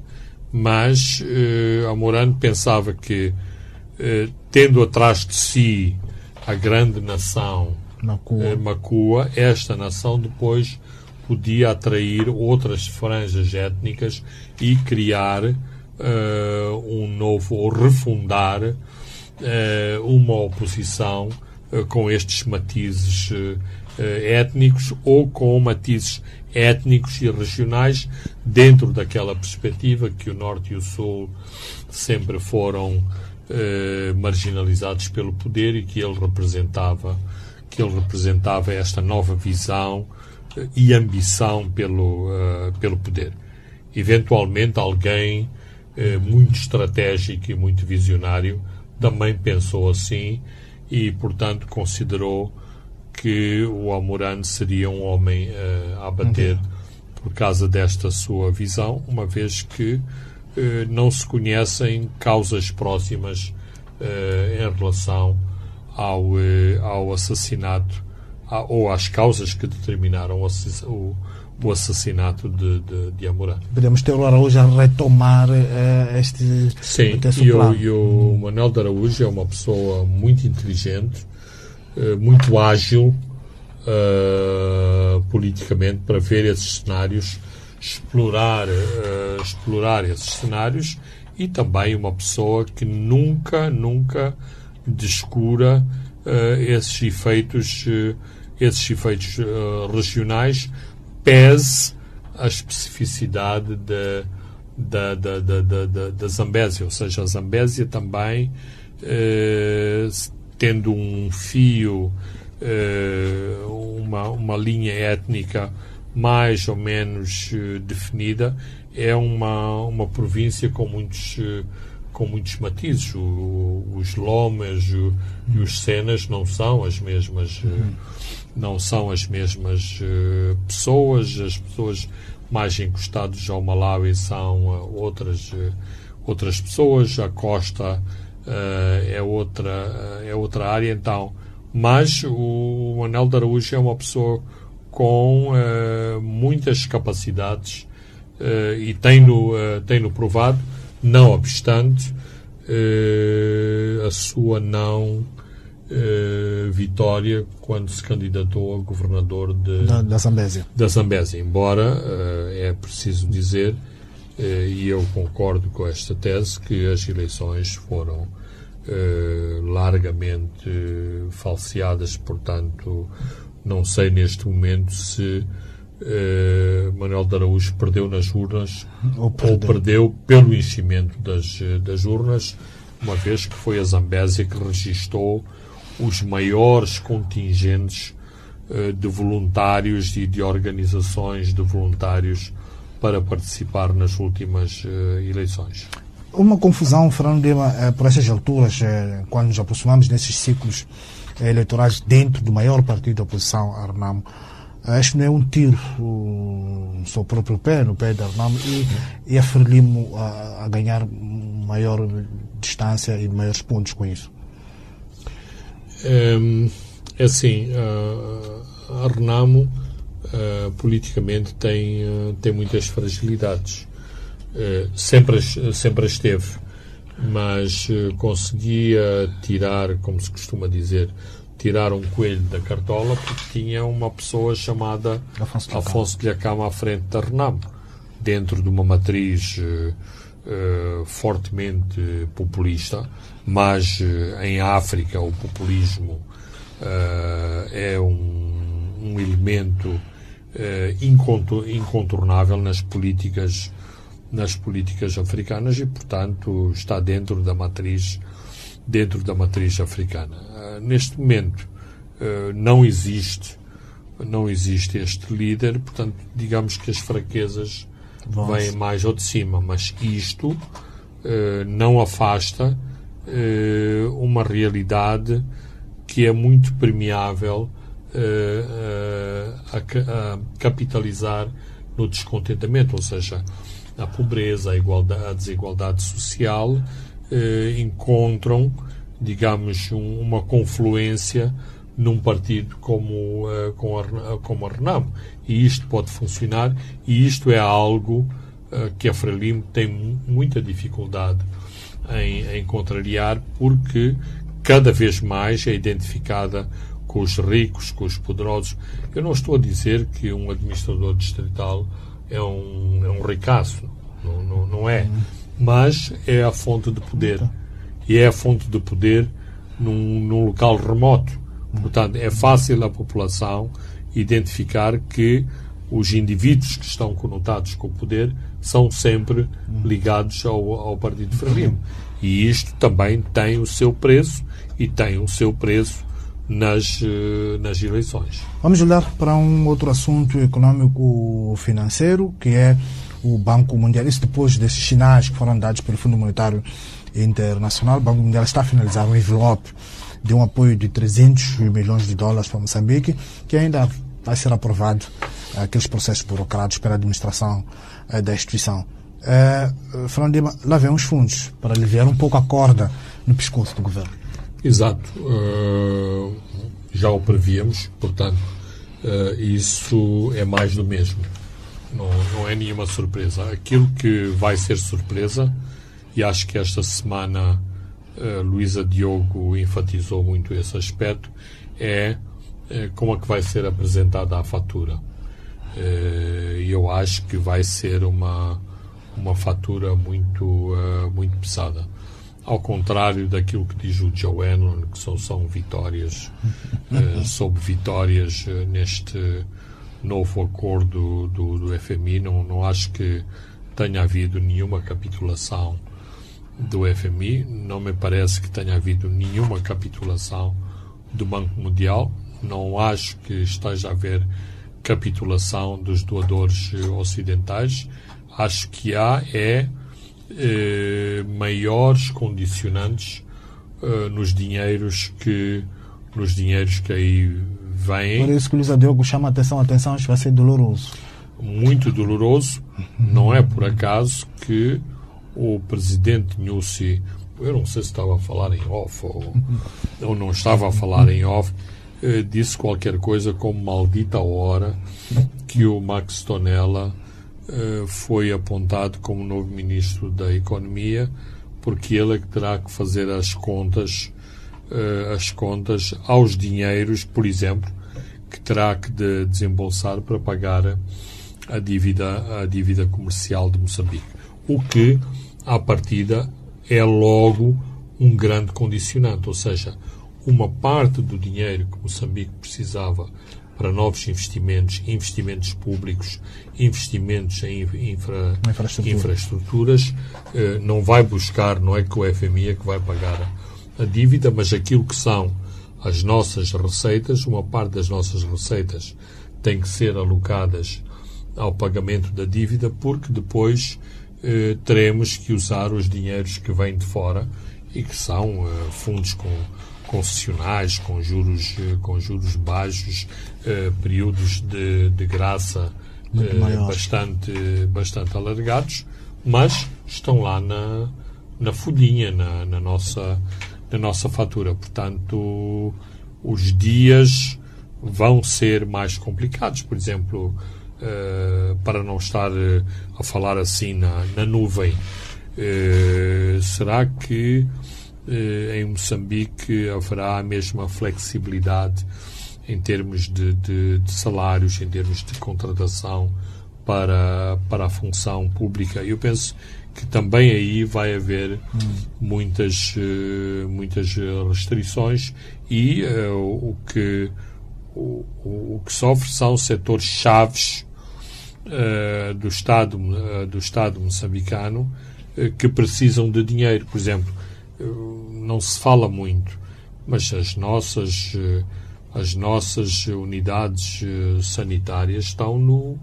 mas eh, Amorano pensava que, eh, tendo atrás de si a grande nação Macua. Eh, Macua, esta nação depois podia atrair outras franjas étnicas e criar uh, um novo, ou refundar uh, uma oposição uh, com estes matizes étnicos ou com matizes étnicos e regionais dentro daquela perspectiva que o Norte e o Sul sempre foram marginalizados pelo poder e que ele representava que ele representava esta nova visão e ambição pelo, uh, pelo poder. Eventualmente, alguém uh, muito estratégico e muito visionário também pensou assim e, portanto, considerou que o Almorano seria um homem uh, a bater uhum. por causa desta sua visão, uma vez que não se conhecem causas próximas em relação ao, ao assassinato ou às causas que determinaram o, o, assassinato de, de, de Amorã. Podemos ter o Araújo a retomar uh, este, Sim, e, o, e o Manuel de Araújo é uma pessoa muito inteligente, uh, muito ágil uh, politicamente para ver esses cenários, explorar, explorar esses cenários e também uma pessoa que nunca, nunca descura esses efeitos, esses efeitos regionais pese a especificidade da, da, da, da, da, da Zambésia, ou seja, a Zambésia também eh, tendo um fio, eh, uma, uma linha étnica mais ou menos eh, definida, é uma, uma província com muitos com muitos matizes. O, os lomas o, e os cenas não são as mesmas. Uhum não são as mesmas pessoas, as pessoas mais encostadas ao Malawi são outras, outras pessoas, a costa é, outra, é outra área, então. Mas o Manel de Araújo é uma pessoa com muitas capacidades e tem-no tem -no provado, não obstante a sua não uh, vitória quando se candidatou a governador de, da, da Zambésia. Da Zambésia. Embora uh, é preciso dizer, uh, e eu concordo com esta tese, que as eleições foram largamente falseadas, portanto, não sei neste momento se Manuel de Araújo perdeu nas urnas ou perdeu, ou perdeu. pelo enchimento das, das urnas, uma vez que foi a Zambésia que registou os maiores contingentes uh, de voluntários e de organizações de voluntários para participar nas últimas uh, eleições. Uma confusão, Fernando Lima, uh, por essas alturas, quando nos aproximamos desses ciclos eleitorais dentro do maior partido da oposição, Arnamo, este não é um tiro no seu próprio pé, no pé de Arnamo, e, e a Frelimo a, a ganhar maior distância e maiores pontos com isso. Um, é assim, a, a Renamo uh, politicamente tem, uh, tem muitas fragilidades. Uh, sempre, sempre as teve, mas conseguia tirar, como se costuma dizer, tirar um coelho da cartola porque tinha uma pessoa chamada Afonso de, Afonso de Acama à frente da Renamo, dentro de uma matriz fortemente populista, mas em África o populismo é um, um elemento incontornável nas políticas nas políticas africanas e portanto está dentro da matriz dentro da matriz africana neste momento não existe não existe este líder portanto digamos que as fraquezas Nossa. vem mais ao de cima, mas isto não afasta uma realidade que é muito permeável a, a, capitalizar no descontentamento, ou seja, a pobreza, a, igualdade, a desigualdade social encontram, digamos, um, uma confluência num partido como, uh, como, a, como a Renamo. E isto pode funcionar, e isto é algo uh, que a Frelimo tem muita dificuldade em, em contrariar, porque cada vez mais é identificada com os ricos, com os poderosos. Eu não estou a dizer que um administrador distrital é um, é um ricaço, não, não, não é. Mas é a fonte de poder. E é a fonte de poder num, num local remoto Portanto, é fácil a população identificar que os indivíduos que estão conotados com o poder são sempre ligados ao, ao Partido Frelimo. E isto também tem o seu preço e tem o seu preço nas, eh, nas eleições. Vamos olhar para um outro assunto econômico-financeiro, que é o Banco Mundial. Isso depois desses sinais que foram dados pelo Fundo Monetário Internacional, o Banco Mundial está a finalizar um envelope de um apoio de 300 milhões de dólares para Moçambique, que ainda vai ser aprovado eh, aqueles processos burocráticos pela administração uh, da instituição. Uh, Fernando Lima, lá vem os fundos para aliviar um pouco a corda no pescoço do governo. Exato. Uh, já o prevíamos, portanto, uh, isso é mais do mesmo. não, não é nenhuma surpresa. Aquilo que vai ser surpresa, e acho que esta semana uh, Luísa Diogo enfatizou muito esse aspecto, é como é que vai ser apresentada a fatura. E eu acho que vai ser uma, uma fatura muito, muito pesada ao contrário daquilo que diz o Joe Enron, que são, são vitórias uh, sobre vitórias uh, neste novo acordo do, do FMI, não, não acho que tenha havido nenhuma capitulação do FMI, não me parece que tenha havido nenhuma capitulação do Banco Mundial, não acho que esteja a haver capitulação dos doadores eh, ocidentais, acho que há é eh, maiores condicionantes eh, nos dinheiros que nos dinheiros que aí vêm. Por isso que o Luís Diogo chama a atenção, atenção, isto vai ser doloroso. Muito doloroso. Não é por acaso que o presidente Nussi, eu não sei se estava a falar em off ou, ou não estava a falar em off, eh, disse qualquer coisa como maldita hora que o Max Tonella foi apontado como novo ministro da Economia, porque ele é que terá que fazer as contas, uh, as contas aos dinheiros, por exemplo, que terá que de desembolsar para pagar a dívida, a dívida comercial de Moçambique. O que, à partida, é logo um grande condicionante, ou seja, uma parte do dinheiro que Moçambique precisava para novos investimentos, investimentos públicos, investimentos em infra, Infraestrutura. infraestruturas, eh, não vai buscar, não é que o FMI é que vai pagar a dívida, mas aquilo que são as nossas receitas, uma parte das nossas receitas tem que ser alocadas ao pagamento da dívida, porque depois eh, teremos que usar os dinheiros que vêm de fora e que são eh, fundos com concessionais com juros, eh, com juros baixos, eh, períodos de, de graça eh, bastante, bastante alargados, mas estão lá na, na folhinha, na, na, nossa, na nossa fatura. Portanto, os dias vão ser mais complicados. Por exemplo, para não estar a falar assim na, na nuvem, será que em Moçambique haverá a mesma flexibilidade em termos de, de, de, salários, em termos de contratação para, para a função pública. Eu penso que também aí vai haver muitas, uh, muitas restrições e uh, o, que, o, o, que sofre são setores chaves uh, do, Estado, do Estado moçambicano que precisam de dinheiro. Por exemplo, não se fala muito, mas as nossas, eh, as nossas unidades eh, sanitárias estão no,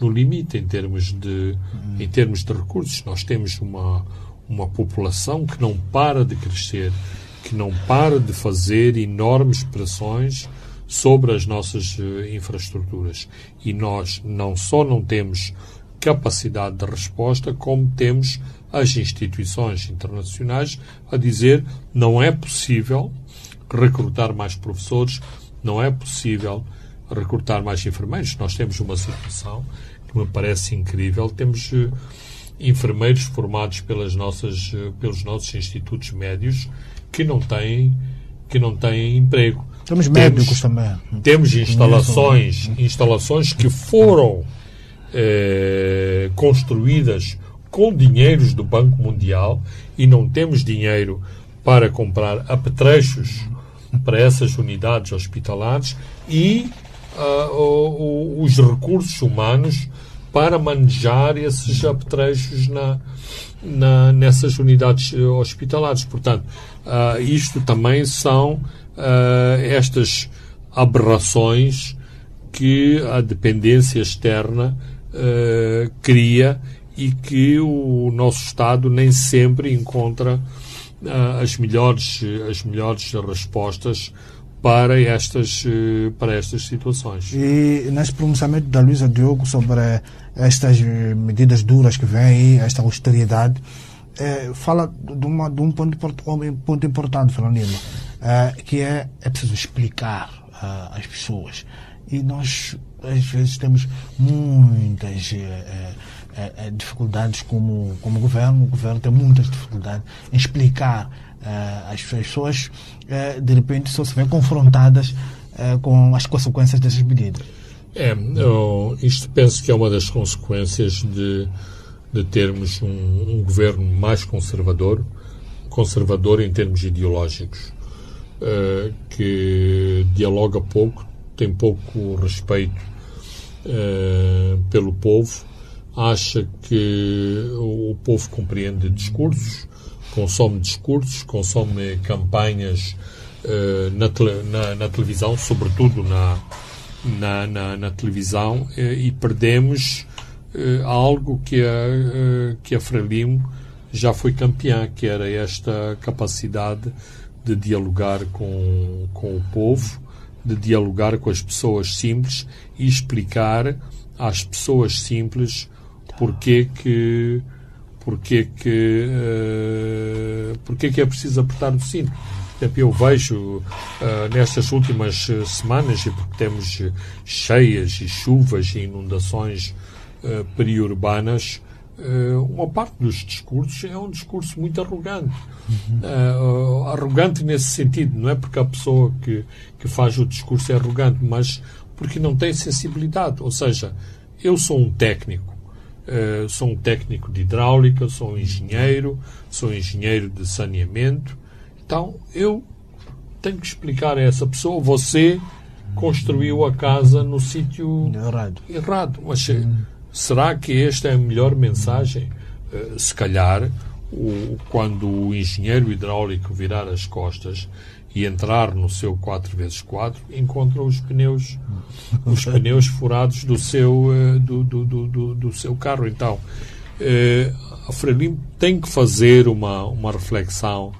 no limite em termos, de, em termos de recursos. Nós temos uma, uma população que não para de crescer, que não para de fazer enormes pressões sobre as nossas eh, infraestruturas. E nós não só não temos capacidade de resposta, como temos as instituições internacionais a dizer não é possível recrutar mais professores, não é possível recrutar mais enfermeiros. Nós temos uma situação que me parece incrível. Temos uh, enfermeiros formados pelas nossas, uh, pelos nossos institutos médios que não têm, que não têm emprego. Temos médicos também. Temos instalações, instalações que foram eh, construídas com dinheiros do Banco Mundial e não temos dinheiro para comprar apetrechos para essas unidades hospitalares e uh, os recursos humanos para manejar esses apetrechos na, na, nessas unidades eh, hospitalares. Portanto, uh, isto também são uh, estas aberrações que a dependência externa cria e que o nosso Estado nem sempre encontra uh, as, melhores, as melhores respostas para estas, uh, para estas situações. E neste pronunciamento da Luísa Diogo sobre estas medidas duras que vêm, esta austeridade, eh, fala de, uma, de um ponto, um ponto importante, Fernando Lima, eh, que é, é preciso explicar às pessoas. e nós às vezes temos muitas eh, eh, dificuldades como, como governo. O governo tem muitas dificuldades em explicar eh, às pessoas, de repente só se vêem confrontadas com as consequências dessas medidas. É, eu, isto penso que é uma das consequências de, de termos um, um governo mais conservador, conservador em termos ideológicos, uh, que dialoga pouco, tem pouco respeito uh, pelo povo, acha que o povo compreende discursos, consome discursos, consome campanhas uh, na, tele, na, na, televisão, sobretudo na, na, na, na televisão, e perdemos algo que a, que a Frelimo já foi campeã, que era esta capacidade de dialogar com, com o povo, de dialogar com as pessoas simples e explicar às pessoas simples porque que porque que uh, porque que é preciso apertar o cinto. Eu vejo uh, nestas últimas semanas, e porque temos cheias e chuvas e inundações uh, periurbanas, uh, uma parte dos discursos é um discurso muito arrogante. Uh, arrogante nesse sentido, não é porque a pessoa que, que faz o discurso é arrogante, mas porque não tem sensibilidade. Ou seja, eu sou um técnico. Uh, sou um técnico de hidráulica, sou um engenheiro, sou um engenheiro de saneamento. Então, eu tenho que explicar a essa pessoa, você construiu a casa no sítio errado. errado. Mas Será que esta é a melhor mensagem? Uh, se calhar, o, quando o engenheiro hidráulico virar as costas e entrar no seu 4x4, encontra os pneus, os pneus furados do seu, uh, do, do, do, do, seu carro. Então, uh, a Frelimo tem que fazer uma, uma reflexão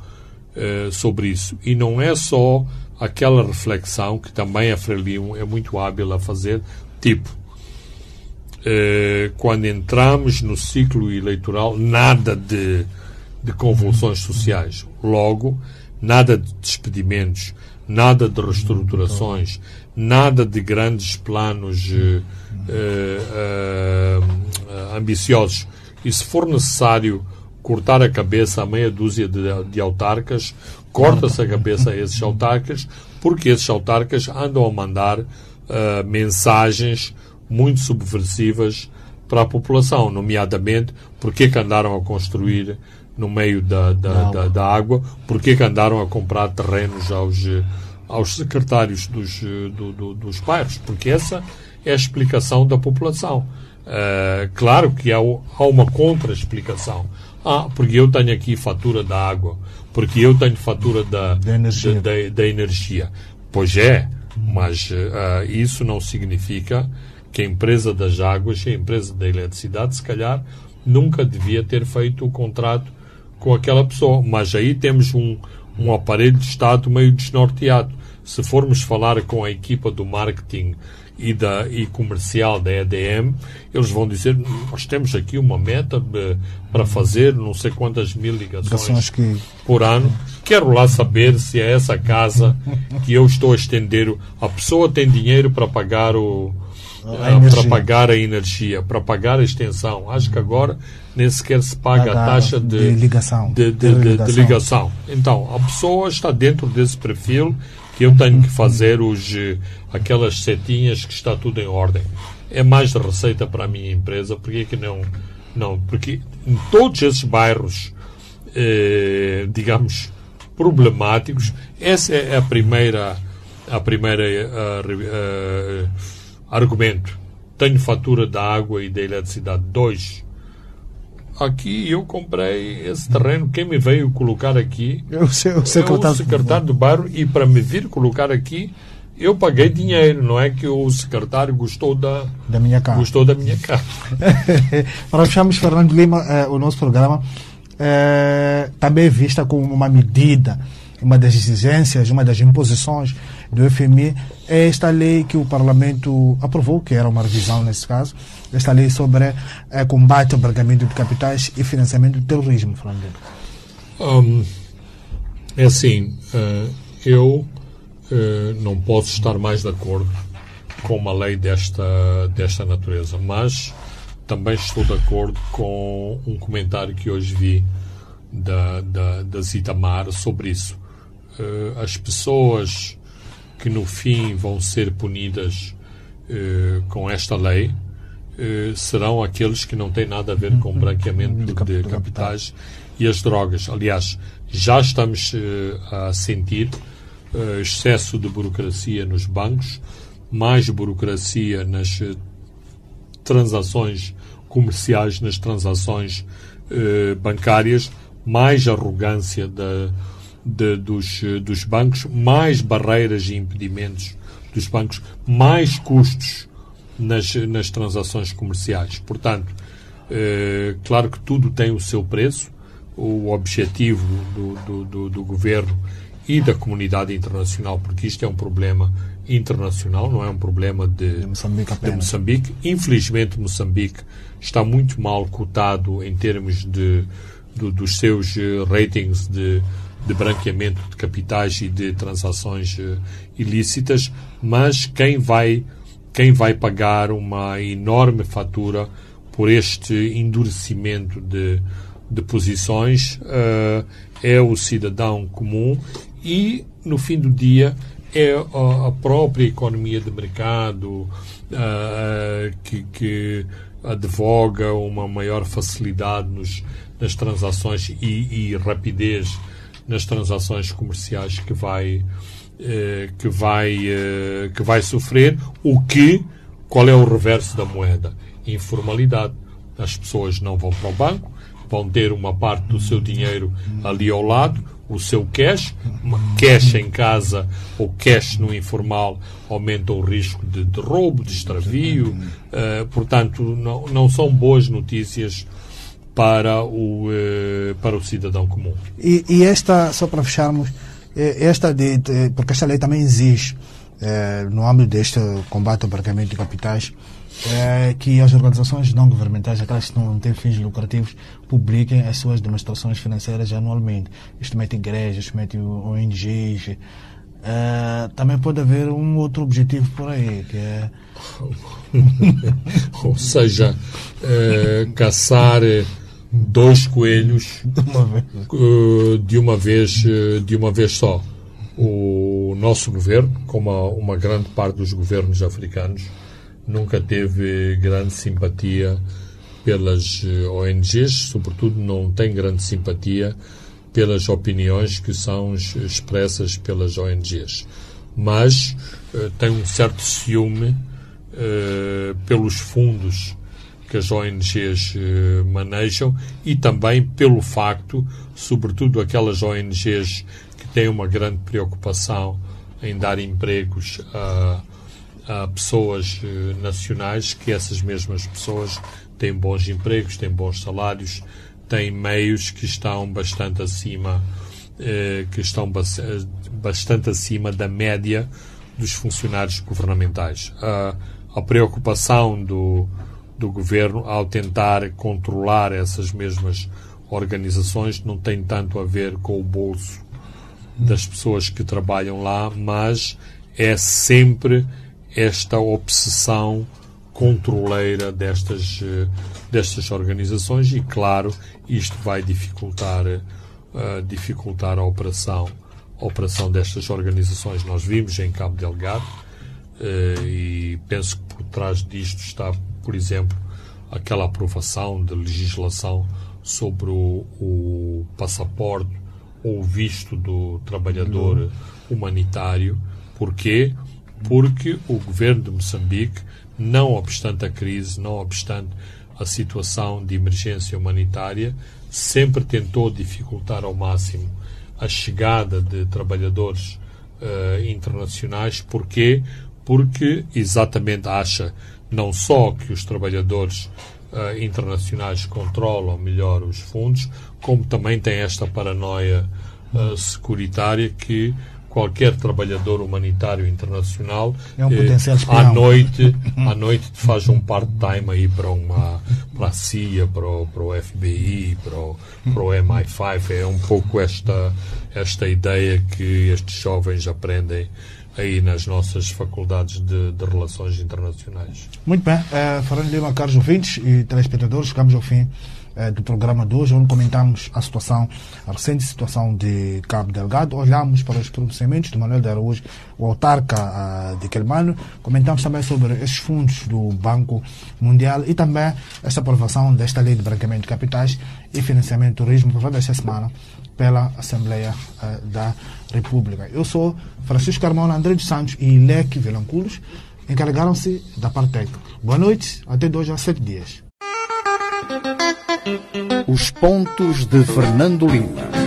sobre isso. E não é só aquela reflexão que também a Frelimo é muito hábil a fazer, tipo, eh, quando entramos no ciclo eleitoral, nada de, de convulsões sociais. Logo, nada de despedimentos, nada de reestruturações, nada de grandes planos uh, uh, ambiciosos. E se for necessário cortar a cabeça a meia dúzia de, de autarcas, corta-se a cabeça a esses autarcas, porque esses autarcas andam a mandar mensagens muito subversivas para a população, nomeadamente porque que andaram a construir no meio da, da, da, da água, porque que andaram a comprar terrenos aos, aos secretários dos, do, do, dos bairros, porque essa é a explicação da população. Uh, claro que há, há uma contra-explicação. Ah, porque eu tenho aqui fatura da água, porque eu tenho fatura da, da, energia. da, da energia. Pois é, mas uh, isso não significa que a empresa das águas e a empresa da eletricidade, se calhar, nunca devia ter feito o contrato com aquela pessoa. Mas aí temos um, um aparelho de Estado meio desnorteado. Se formos falar com a equipa do marketing e, da, e comercial da EDM, eles vão dizer: Nós temos aqui uma meta de, para fazer não sei quantas mil ligações que... por ano. Quero lá saber se é essa casa que eu estou a estender. A pessoa tem dinheiro para pagar o, para pagar a energia, para pagar a extensão. Acho que agora nem sequer se paga a taxa de, de ligação. De, de, de, ligação. Então, a pessoa está dentro desse perfil que eu tenho que fazer os, aquelas setinhas que está tudo em ordem. É mais receita para a minha empresa, porque que não, não? Porque em todos esses bairros, eh, digamos, problemáticos, essa é a primeira, a primeira uh, uh, Argumento. Tenho fatura da água e da eletricidade. Dois. Aqui eu comprei esse terreno. Quem me veio colocar aqui eu sei, eu sei é o secretário do bairro e para me vir colocar aqui eu paguei dinheiro, não é que o secretário gostou da, da minha casa. Gostou da minha casa. para fecharmos, Fernando Lima, eh, o nosso programa eh, também é vista como uma medida uma das exigências, uma das imposições do FMI é esta lei que o Parlamento aprovou, que era uma revisão nesse caso, esta lei sobre é, combate ao branqueamento de capitais e financiamento do terrorismo, Fernando. Um, é assim, uh, eu uh, não posso estar mais de acordo com uma lei desta, desta natureza. Mas também estou de acordo com um comentário que hoje vi da, da, da Zita Mar sobre isso. Uh, as pessoas que no fim vão ser punidas uh, com esta lei uh, serão aqueles que não têm nada a ver com o branqueamento de, de capitais e as drogas. Aliás, já estamos a sentir excesso de burocracia nos bancos, mais burocracia nas transações comerciais, nas transações eh, bancárias, mais arrogância da, de, dos, dos bancos, mais barreiras e impedimentos dos bancos, mais custos nas, nas transações comerciais. Portanto, eh, claro que tudo tem o seu preço. O objetivo do, do, do, do governo e da comunidade internacional, porque isto é um problema internacional, não é um problema de, de, Moçambique, de Moçambique. Infelizmente, Moçambique está muito mal cotado em termos de, de dos seus eh, ratings de, de branqueamento de capitais e de transações uh, ilícitas, mas quem vai, quem vai pagar uma enorme fatura por este endurecimento de, de posições uh, é o cidadão comum e, no fim do dia, é a própria economia de mercado uh, que, que, advoga uma maior facilidade nos, nas transações e, e, rapidez nas transações comerciais que vai uh, que vai uh, que vai sofrer. O que qual é o reverso da moeda? Informalidade. As pessoas não vão para o banco vão ter uma parte do seu dinheiro ali ao lado o seu cash, cash em casa ou cash no informal aumenta o risco de, de roubo, de extravio, uh, portanto não, não são boas notícias para o, uh, para o cidadão comum. E, e, esta, só para fecharmos, eh, esta de, porque esta lei também exige, no âmbito deste combate ao branqueamento de capitais, que as organizações não governamentais, aquelas que não têm fins lucrativos, publiquem as suas demonstrações financeiras anualmente. Isto mete igrejas, mete ONGs. É, também pode haver um outro objetivo por aí, que é. Ou seja, é, caçar dois coelhos de uma vez, eh, de uma vez, eh, de uma vez só. O nosso governo, como uma grande parte dos governos africanos, nunca teve grande simpatia pelas eh, ONGs, sobretudo não tem grande simpatia pelas opiniões que são expressas pelas ONGs. Mas uh, tem um certo ciúme pelos fundos que as ONGs uh, manejam e também pelo facto, sobretudo aquelas ONGs que têm uma grande preocupação em dar empregos a a pessoas eh, nacionais que essas mesmas pessoas têm bons empregos, têm bons salários, têm meios que estão bastante acima eh, que estão bastante acima da média dos funcionários governamentais. A, a preocupação do, do governo ao tentar controlar essas mesmas organizações não tem tanto a ver com o bolso das pessoas que trabalham lá, mas é sempre esta obsessão controleira destas, eh, destas organizações e, claro, isto vai dificultar, uh, dificultar a operação, a operação destas organizações. Nós vimos em Cabo Delgado uh, e penso que por trás disto está, por exemplo, aquela aprovação de legislação sobre o, o passaporte ou visto do trabalhador humanitário. Porquê? porque o governo de Moçambique, não obstante a crise, não obstante a situação de emergência humanitária, sempre tentou dificultar ao máximo a chegada de trabalhadores uh, internacionais. Porquê? Porque exatamente acha não só que os trabalhadores uh, internacionais controlam melhor os fundos, como também tem esta paranoia uh, securitária que qualquer trabalhador humanitário internacional É um eh, à noite à noite faz um part-time aí para uma para a CIA para o, para o FBI para o, para o MI5 é um pouco esta esta ideia que estes jovens aprendem aí nas nossas faculdades de, de relações internacionais. Muito bem, Fernando Lima, caros ouvintes e telespectadores, chegamos ao fim eh, do programa de hoje, onde comentamos a situação, a recente situação de Cabo Delgado, olhamos para os pronunciamentos de Manuel de Araújo, o autarca ah, de Quelimane, comentamos também sobre esses fundos do Banco Mundial e também esta aprovação desta lei de branqueamento de capitais e financiamento do turismo, aprovada esta semana pela Assembleia eh, da República. Eu sou Francisco Carmona André dos Santos e Leque Vilanculos, encarregaram-se da parte técnica. Boa noite, até dois a sete dias. Os pontos de Fernando Lima.